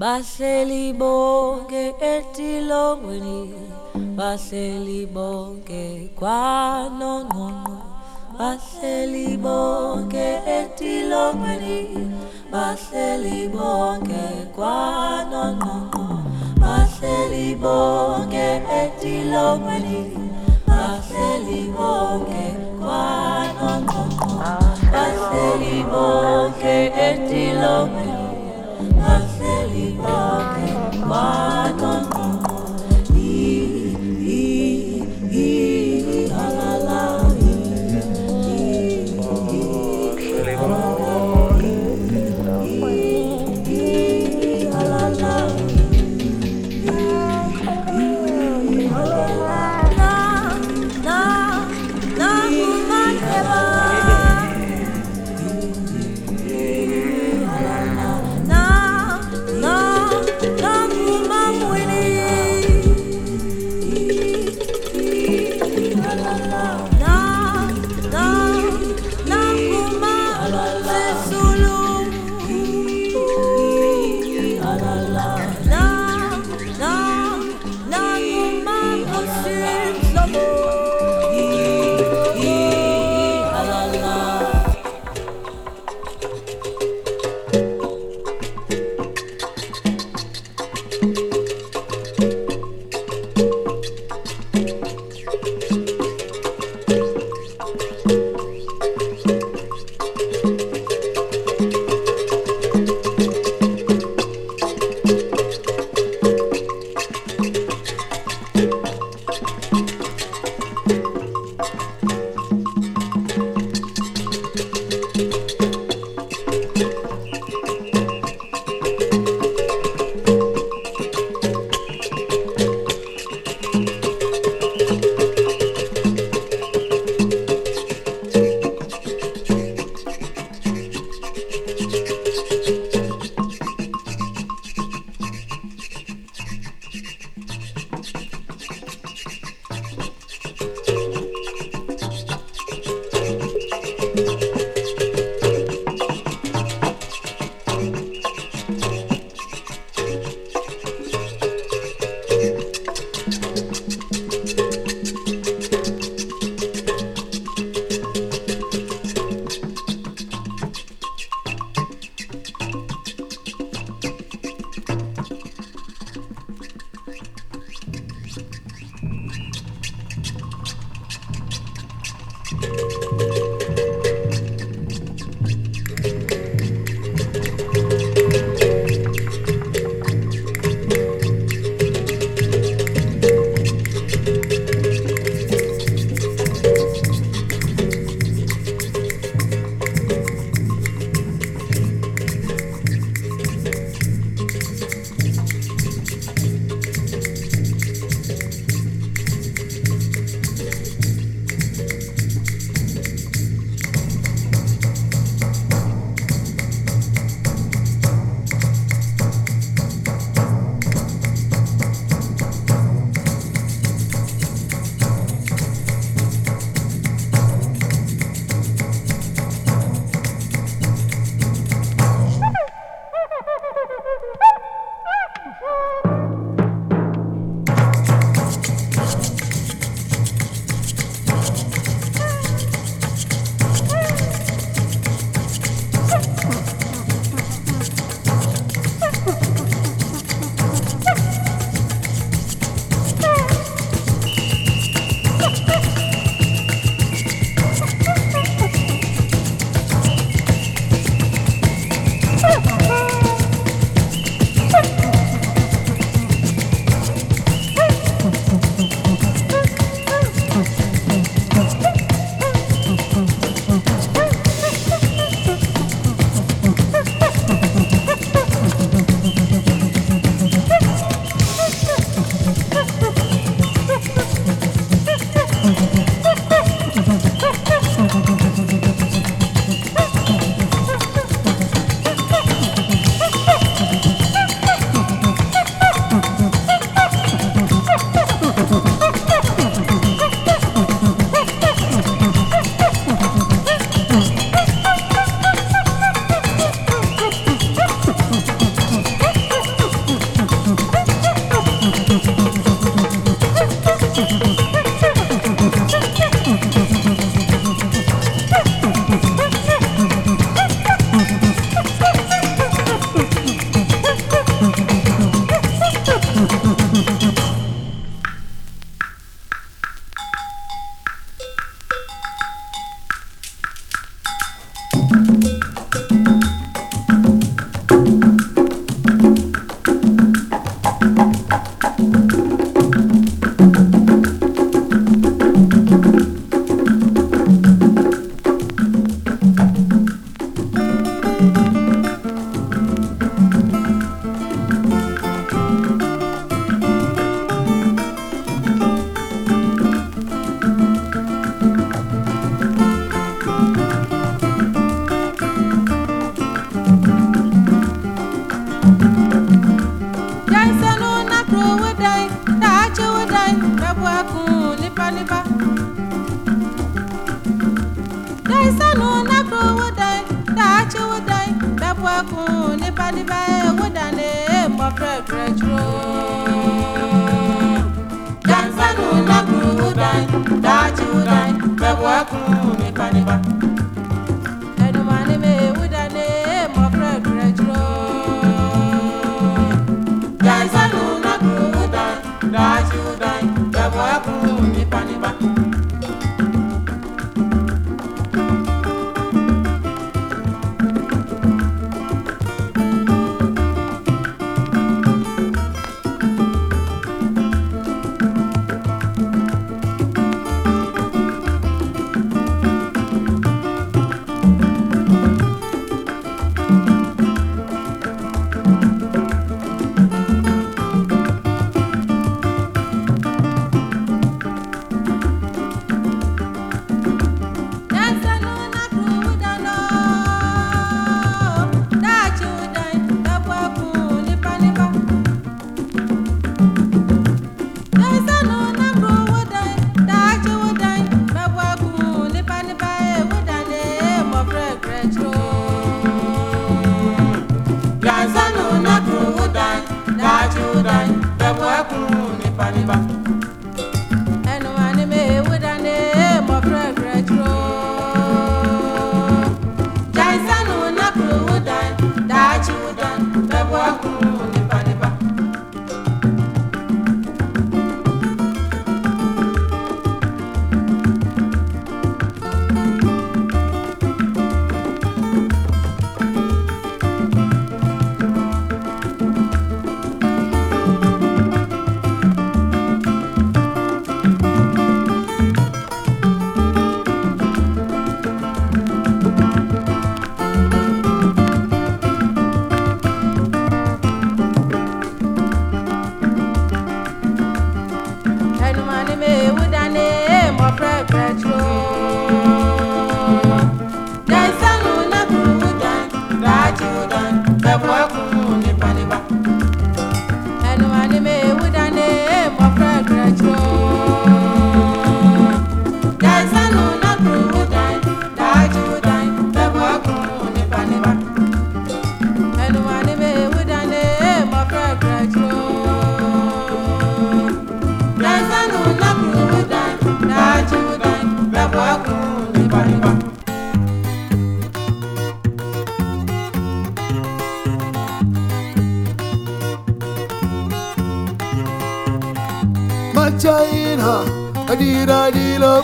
bahleli bonke etilongweni bahleli bonke kwanongqongqo bahleli bonke etilongweni bahleli bonke kwanongqongqo bahleli bonke etilongweni bahleli bonke kwanongqongqo bahleli bonke etilongweni walking, walking.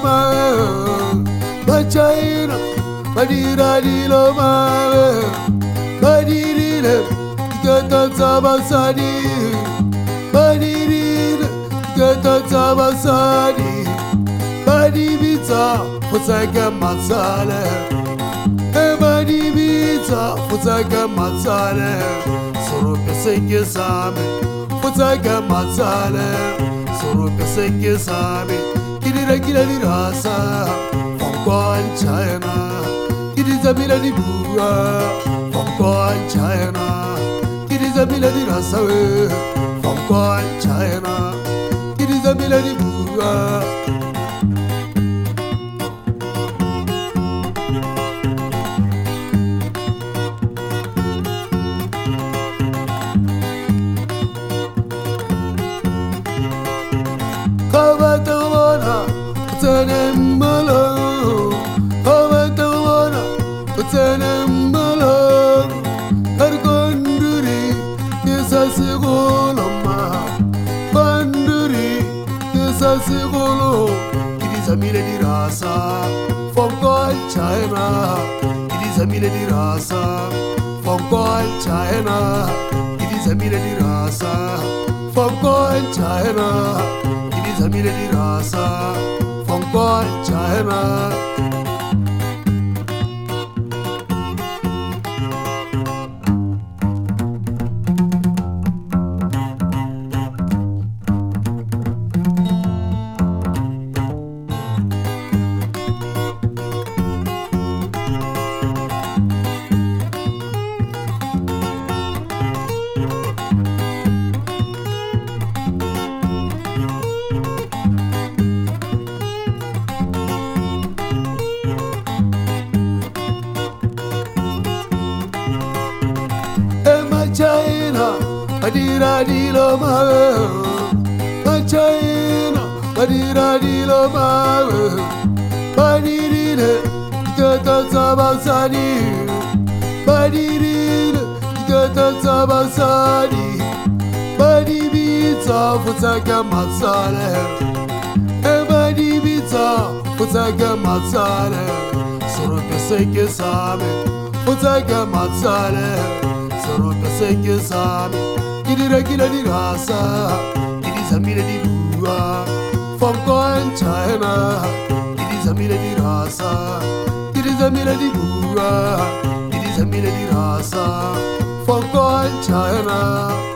ma Bacaira Badira lilo ma Badirire Gata tabasani Badirire Gata tabasani Badibita Fusaka masale Badibita Fusaka masale Sorupe sengezame Fusaka masale Sorupe sengezame milani rasa Fankwan chayana Gidiza milani buwa Fankwan chayana Gidiza milani rasa we Fankwan chayana Gidiza milani buwa dira tsa basadi ba di bitsa go tsaka matsale e ba di bitsa go tsaka matsale serope se ke sa me go tsaka matsale serope se ke sa me ke dira kila dirasa ke di zamile di bua from going China ke di zamile dirasa ke di zamile di bua ke di zamile dirasa go kontzen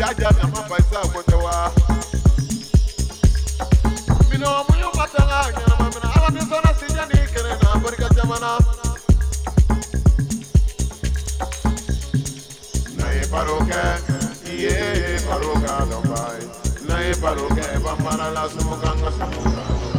jaja na mapaisa akotewa mina wamuyu matanga nyana mamina ala nisona ye baroke iye baroka dobai na ye baroke bambara la sumuka nga sumuka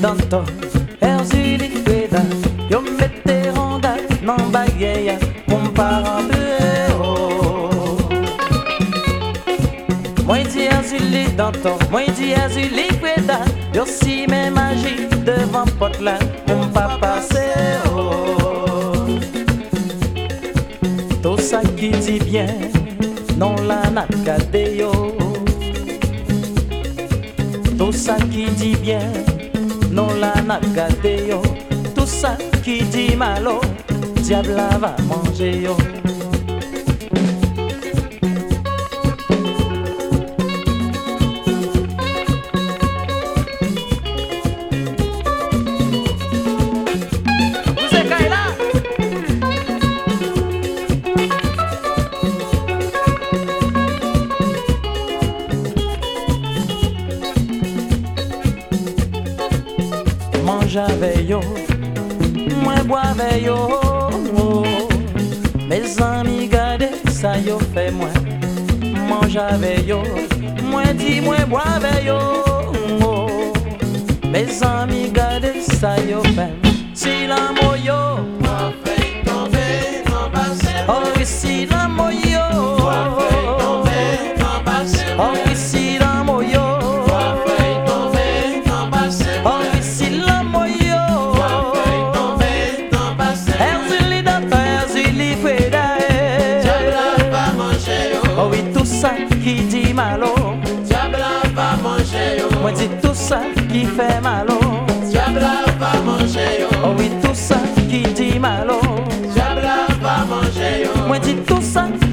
tanto Erzilikueda Yo meteronda Nan baieia Comparabeo Moi di erzili danton Moi di erzilikueda Yo si me magi Devant pot la On pa paseo Tout ça qui dit bien Non la nakadeo Tout ça qui dit bien dans la nakate yo Tout ça qui dit malo Diable va manger yo.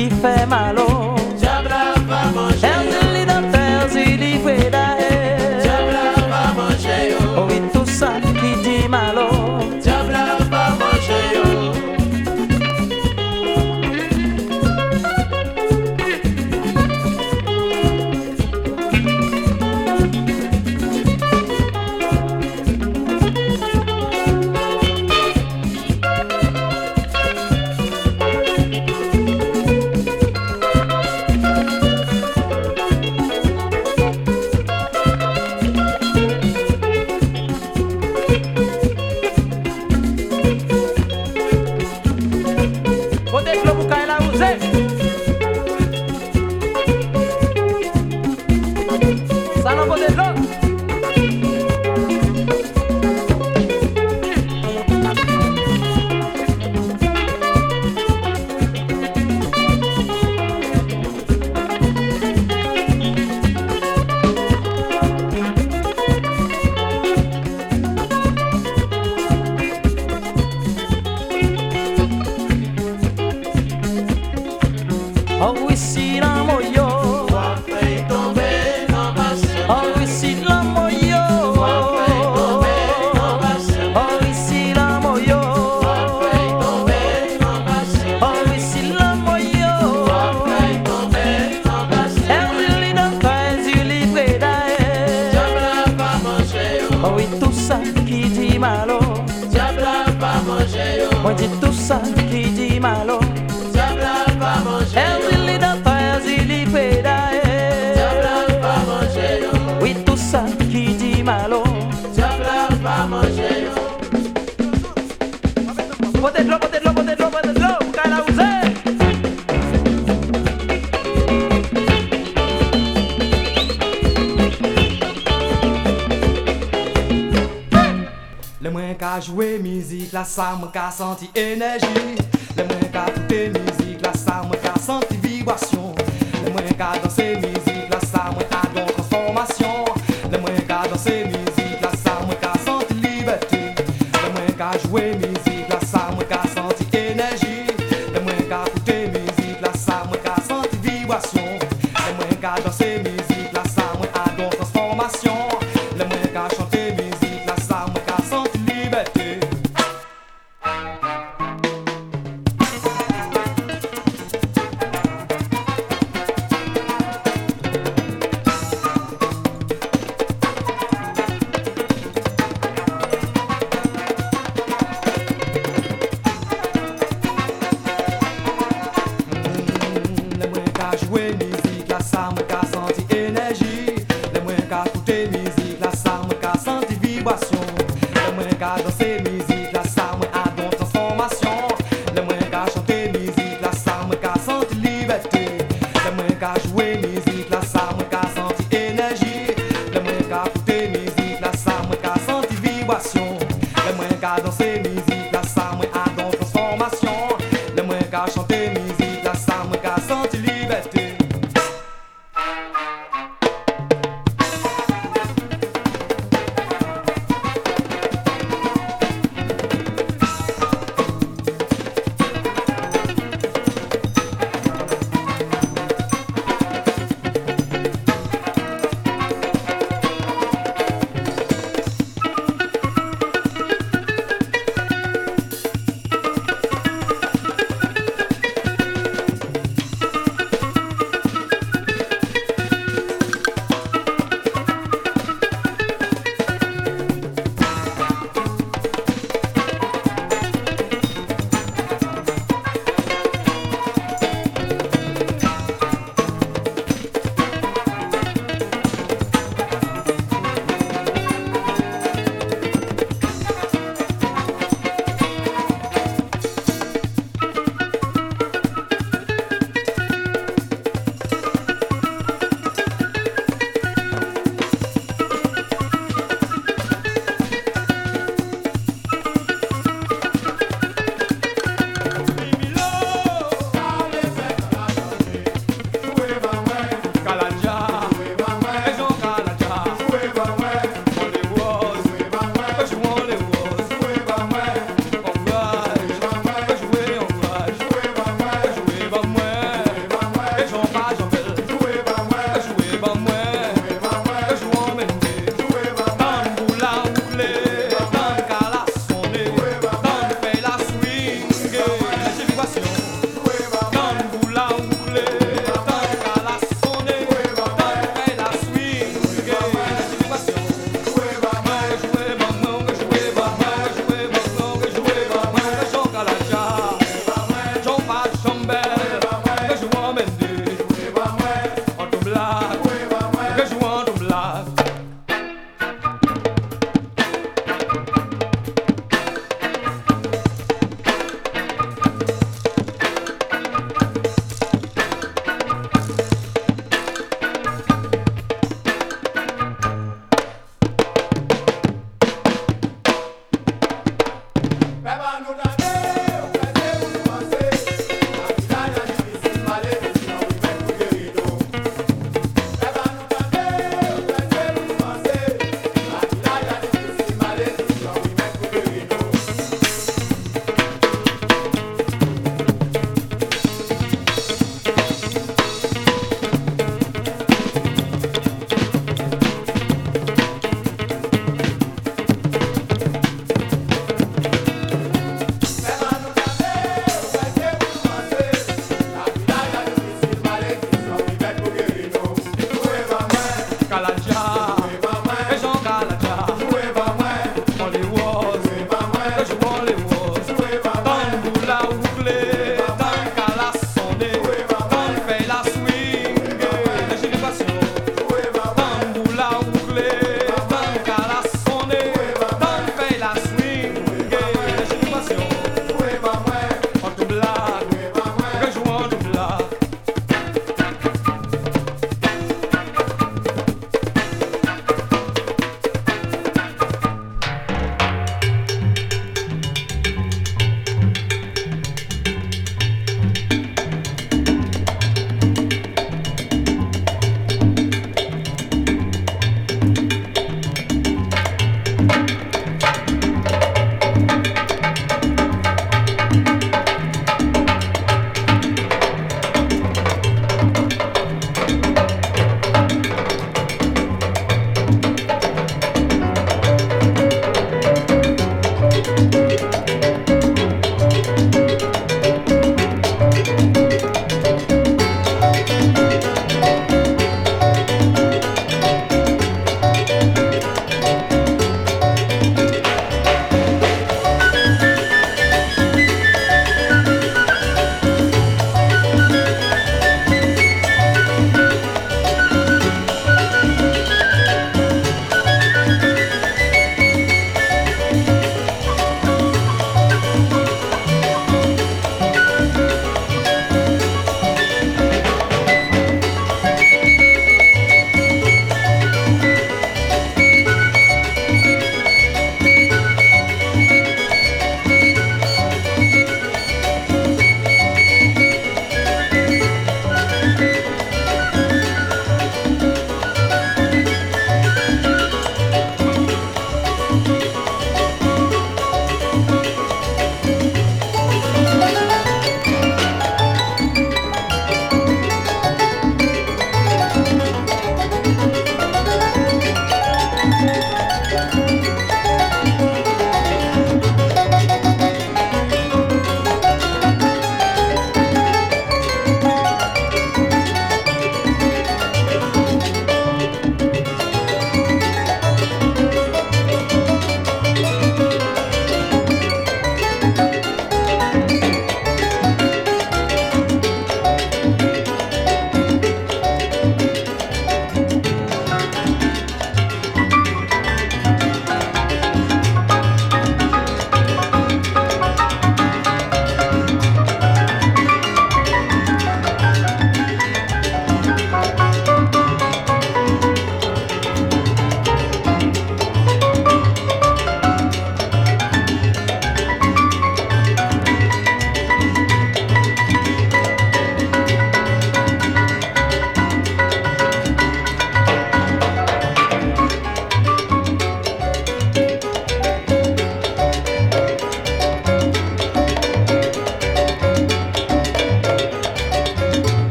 qui fait mal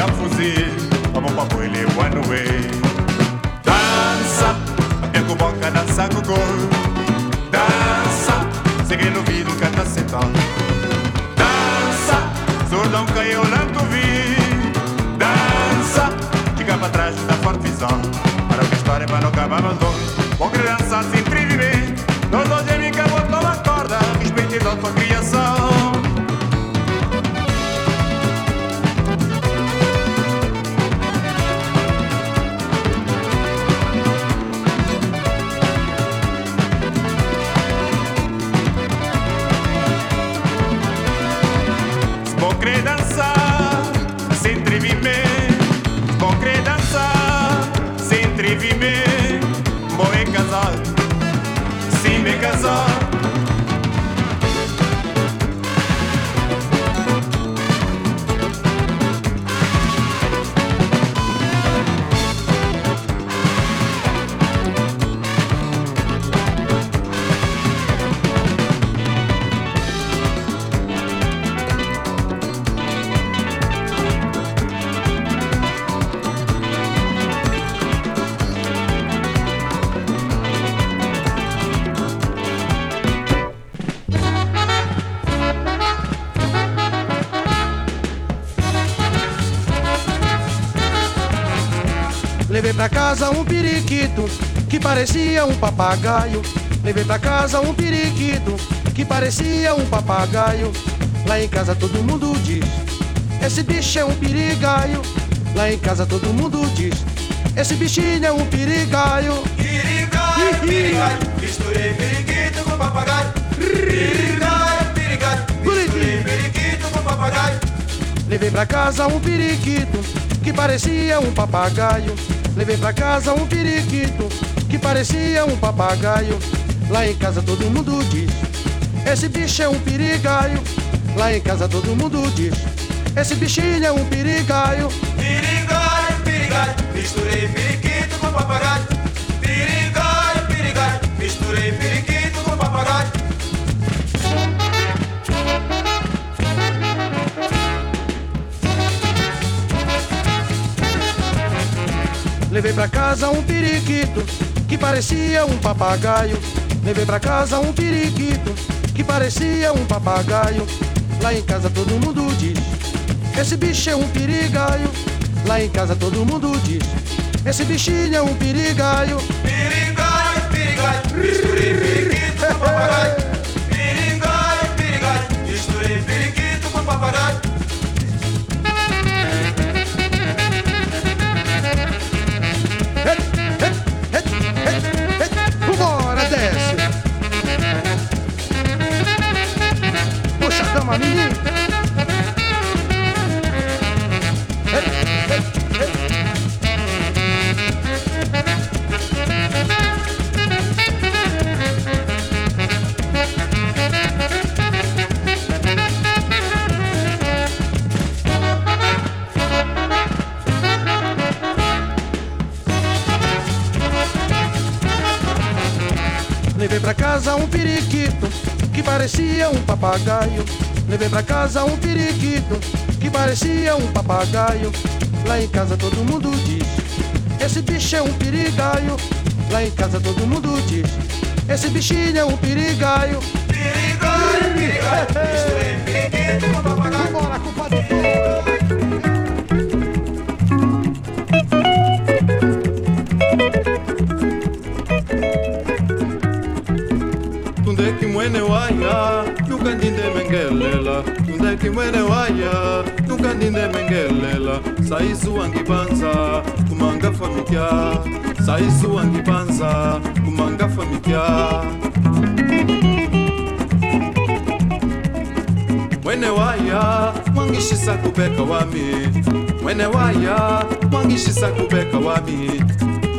como na ya fuzil. Como papo ele com boca, dança com gol. Dança, segredo ouvido, canta sentado. Dança, caiu lá tu vi. Dança, fica pra trás da forte visão. Para que história para não acabar mais longe. Vou querer dançar sempre viver. Nós é amiga, vou tomar corda. Respeite a got casar. Periquito que parecia um papagaio. Levei pra casa um periquito que parecia um papagaio. Lá em casa todo mundo diz: Esse bicho é um perigaio. Lá em casa todo mundo diz: Esse bichinho é um perigaio. Pirigaio, pirigaio, misturei periquito com papagaio. Pirigaio, pirigaio, misturei periquito com papagaio. Levei pra casa um periquito que parecia um papagaio. Levei pra casa um periquito que parecia um papagaio. Lá em casa todo mundo diz: Esse bicho é um perigaio. Lá em casa todo mundo diz: Esse bichinho é um perigaio. Pirigaio, pirigaio, misturei periquito com papagaio. Pirigaio, pirigaio, misturei periquito pra casa um periquito que parecia um papagaio. Levei pra casa um periquito que parecia um papagaio. Lá em casa todo mundo diz: Esse bicho é um perigaio. Lá em casa todo mundo diz: Esse bichinho é um perigaio. Perigai, perigai, misturei periquito papagaio. Levei pra casa um periquito que parecia um papagaio. Lá em casa todo mundo diz: Esse bicho é um perigaio. Lá em casa todo mundo diz: Esse bichinho é um perigaio. Perigai, perigai, misturei periquito com papagaio. Vambora, compadre! Tundeki mwene waya nukandinde mengelela Tundeki mwene waya nukandinde mengelela. Saisu wangibanza kumanga famikya Saisu wangibanza kumanga famikya Mwene waya mwangishisa kubeka wami. Mwene waya mwangishisa kubeka wami.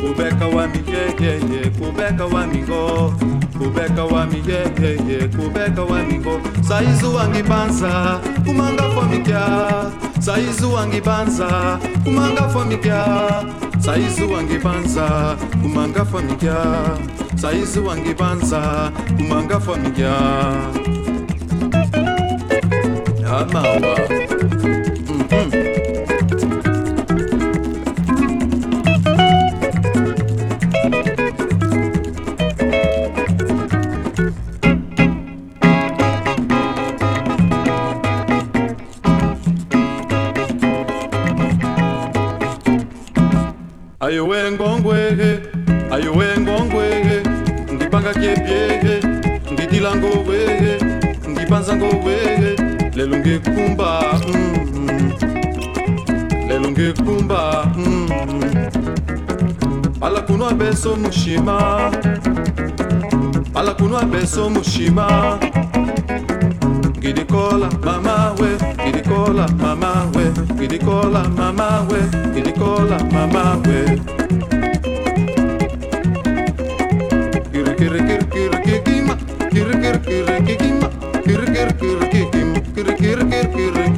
Kubeka wami ye ye ye kubeka wami go Kubeka wami ye ye kubeka wami go Saizu wangibanza kumanga famikya Saizu wangibanza kumanga famikya Saizu wangibanza kumanga famikya Saizu wangibanza kumanga famikya Amawa. ayowe mm-hmm. lelunge kumba hmm. lelunge kumba hmm. balakunu abeso mushima. Balakunu abeso mushima. Gidi kola, mama we Gidi kola, mama we Gidi kola, mama we Gidi kola, mama we. Shakir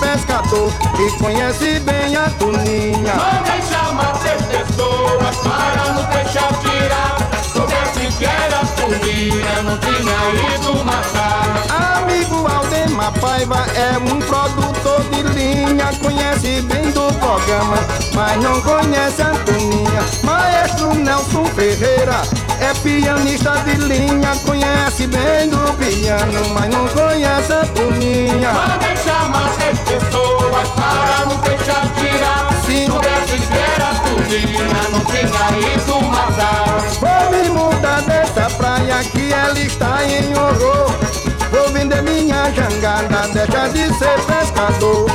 pescador e conhece bem a Tuninha. Mandem chamar três pessoas para nos deixar que era Tuninha, não tinha ido matar. Amigo Aldemar Paiva é um produtor de linha, conhece bem do programa, mas não conhece a Tuninha. Maestro Nelson Ferreira é pianista de linha, conhece bem do piano, mas não conhece a Tuninha. Mandem chamar três pessoas para nos deixar tirar. Sim. Soubesse que era Tuninha, não tinha ido matar. Vou me mudar dessa praia que ela está em horror. Vou vender minha jangada, deixa de ser pescador.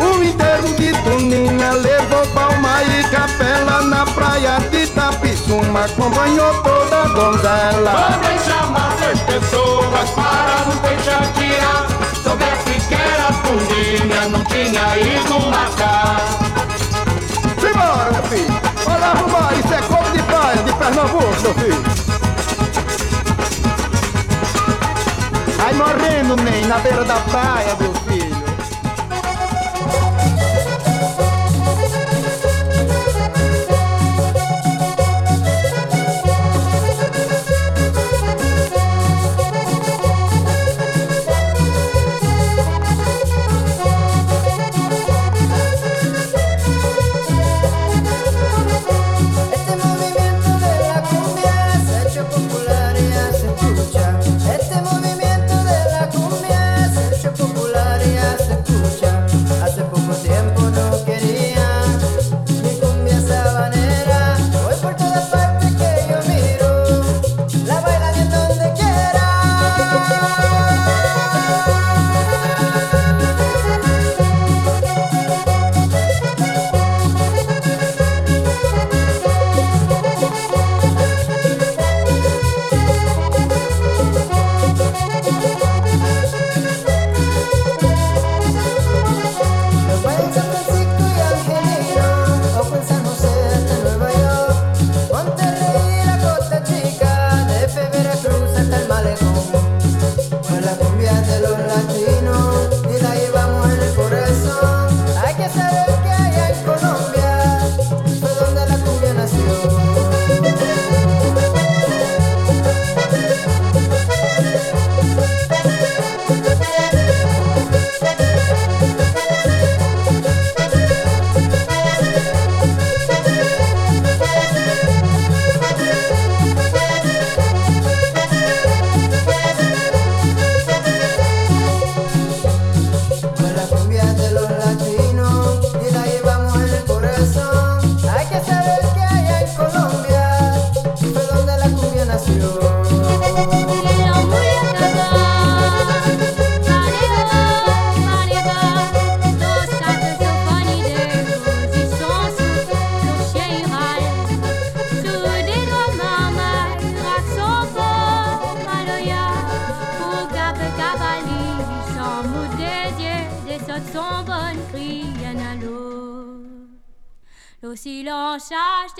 O enterro de Tuninha levou palma e capela na praia de Tapissuma, acompanhou toda a donzela. Mandem chamar três pessoas para nos deixar tirar. Soubesse que era Tuninha, não tinha ido matar. Simbora, meu filho! Arrumar, isso é como de praia de Pernambuco, meu filho! Aí morrendo, nem na beira da praia, meu filho.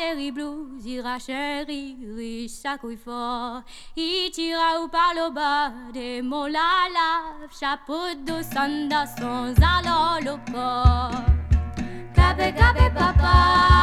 Cherche terrible, ira chéri, riche, ça couille fort. Il tira ou par le bas des mots la lave, chapeau de sanda sans alors le port. Cabe, cabe, papa,